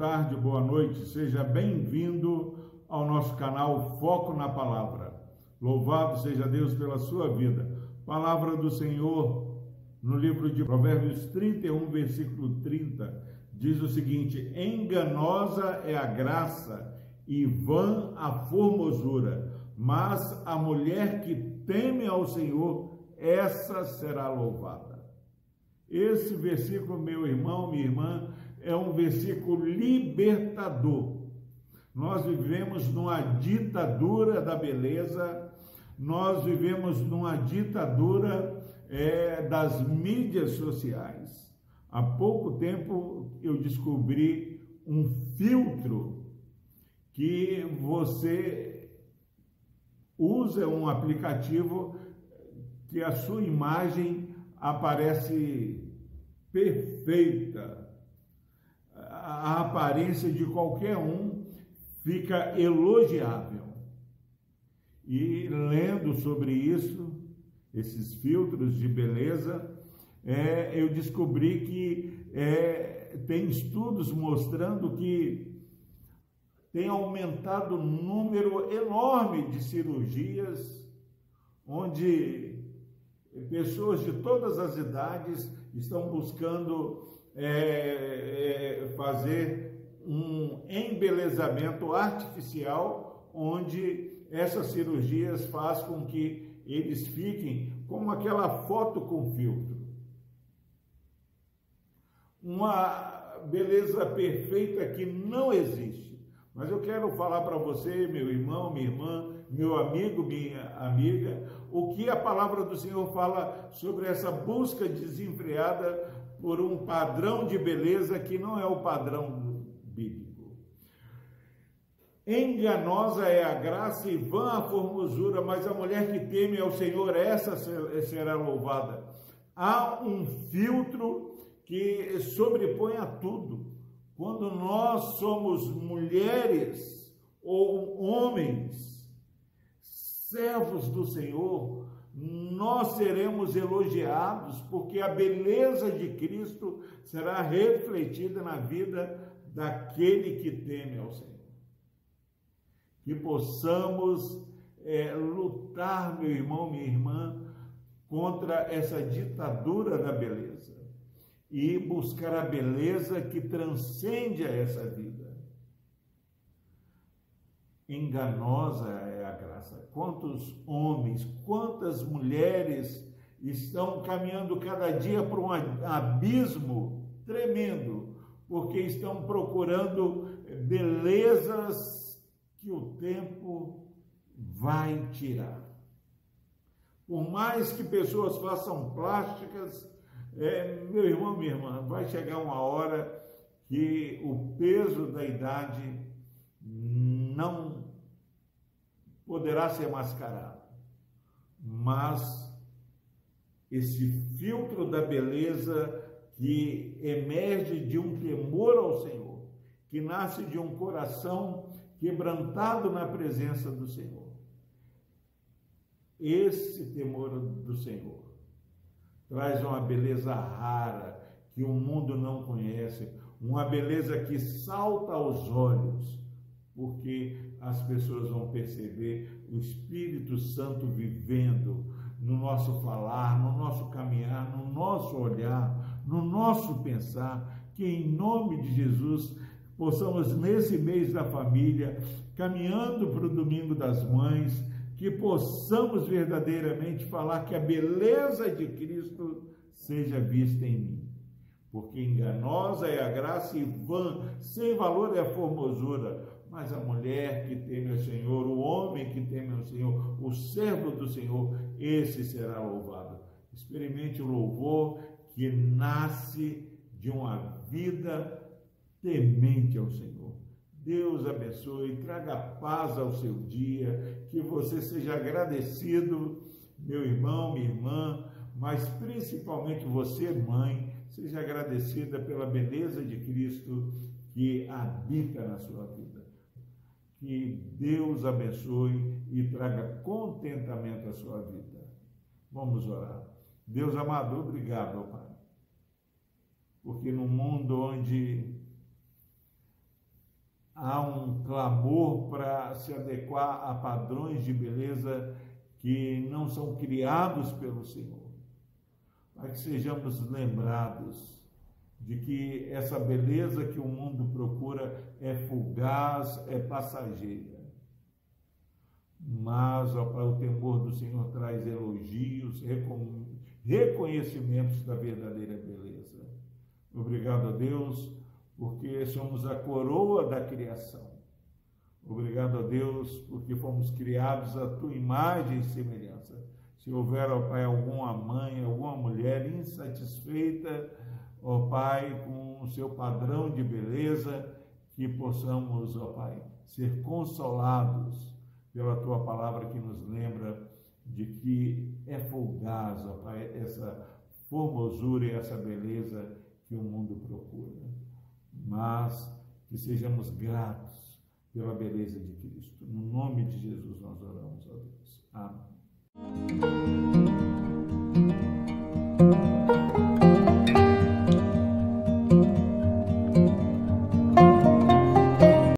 tarde, boa noite. Seja bem-vindo ao nosso canal Foco na Palavra. Louvado seja Deus pela sua vida. Palavra do Senhor no livro de Provérbios 31, versículo 30, diz o seguinte: Enganosa é a graça e vã a formosura, mas a mulher que teme ao Senhor, essa será louvada. Esse versículo, meu irmão, minha irmã, é um versículo libertador. Nós vivemos numa ditadura da beleza, nós vivemos numa ditadura é, das mídias sociais. Há pouco tempo eu descobri um filtro que você usa um aplicativo que a sua imagem aparece perfeita a aparência de qualquer um fica elogiável. E lendo sobre isso, esses filtros de beleza, é, eu descobri que é, tem estudos mostrando que tem aumentado o número enorme de cirurgias, onde pessoas de todas as idades estão buscando é, é, fazer um embelezamento artificial, onde essas cirurgias faz com que eles fiquem como aquela foto com filtro. Uma beleza perfeita que não existe. Mas eu quero falar para você, meu irmão, minha irmã, meu amigo, minha amiga, o que a palavra do Senhor fala sobre essa busca desenfreada por um padrão de beleza que não é o padrão bíblico. Enganosa é a graça e vã a formosura, mas a mulher que teme ao Senhor, essa será louvada. Há um filtro que sobrepõe a tudo. Quando nós somos mulheres ou homens, servos do Senhor, nós seremos elogiados, porque a beleza de Cristo será refletida na vida daquele que teme ao Senhor. Que possamos é, lutar, meu irmão, minha irmã, contra essa ditadura da beleza e buscar a beleza que transcende a essa vida. Enganosa é graça. Quantos homens, quantas mulheres estão caminhando cada dia para um abismo tremendo, porque estão procurando belezas que o tempo vai tirar. Por mais que pessoas façam plásticas, é, meu irmão, minha irmã, vai chegar uma hora que o peso da idade não poderá ser mascarado, mas esse filtro da beleza que emerge de um temor ao Senhor, que nasce de um coração quebrantado na presença do Senhor. Esse temor do Senhor traz uma beleza rara que o mundo não conhece, uma beleza que salta aos olhos, porque as pessoas vão perceber o Espírito Santo vivendo no nosso falar, no nosso caminhar, no nosso olhar, no nosso pensar, que em nome de Jesus possamos nesse mês da família, caminhando para o domingo das mães, que possamos verdadeiramente falar que a beleza de Cristo seja vista em mim. Porque enganosa é a graça e vã, sem valor é a formosura mas a mulher que teme ao Senhor, o homem que teme ao Senhor, o servo do Senhor, esse será louvado. Experimente o louvor que nasce de uma vida temente ao Senhor. Deus abençoe, traga paz ao seu dia, que você seja agradecido, meu irmão, minha irmã, mas principalmente você, mãe, seja agradecida pela beleza de Cristo que habita na sua vida. Que Deus abençoe e traga contentamento à sua vida. Vamos orar. Deus amado, obrigado, Pai. Porque no mundo onde há um clamor para se adequar a padrões de beleza que não são criados pelo Senhor. Para que sejamos lembrados de que essa beleza que o mundo procura é fugaz, é passageira. Mas ó, o temor do Senhor traz elogios, reconhecimentos da verdadeira beleza. Obrigado a Deus, porque somos a coroa da criação. Obrigado a Deus, porque fomos criados à tua imagem e semelhança. Se houver, ó Pai, alguma mãe, alguma mulher insatisfeita, ó Pai, com o seu padrão de beleza, que possamos, ó Pai, ser consolados pela tua palavra que nos lembra de que é fugaz, ó Pai, essa formosura e essa beleza que o mundo procura. Mas que sejamos gratos pela beleza de Cristo. No nome de Jesus nós oramos a Deus. Amém.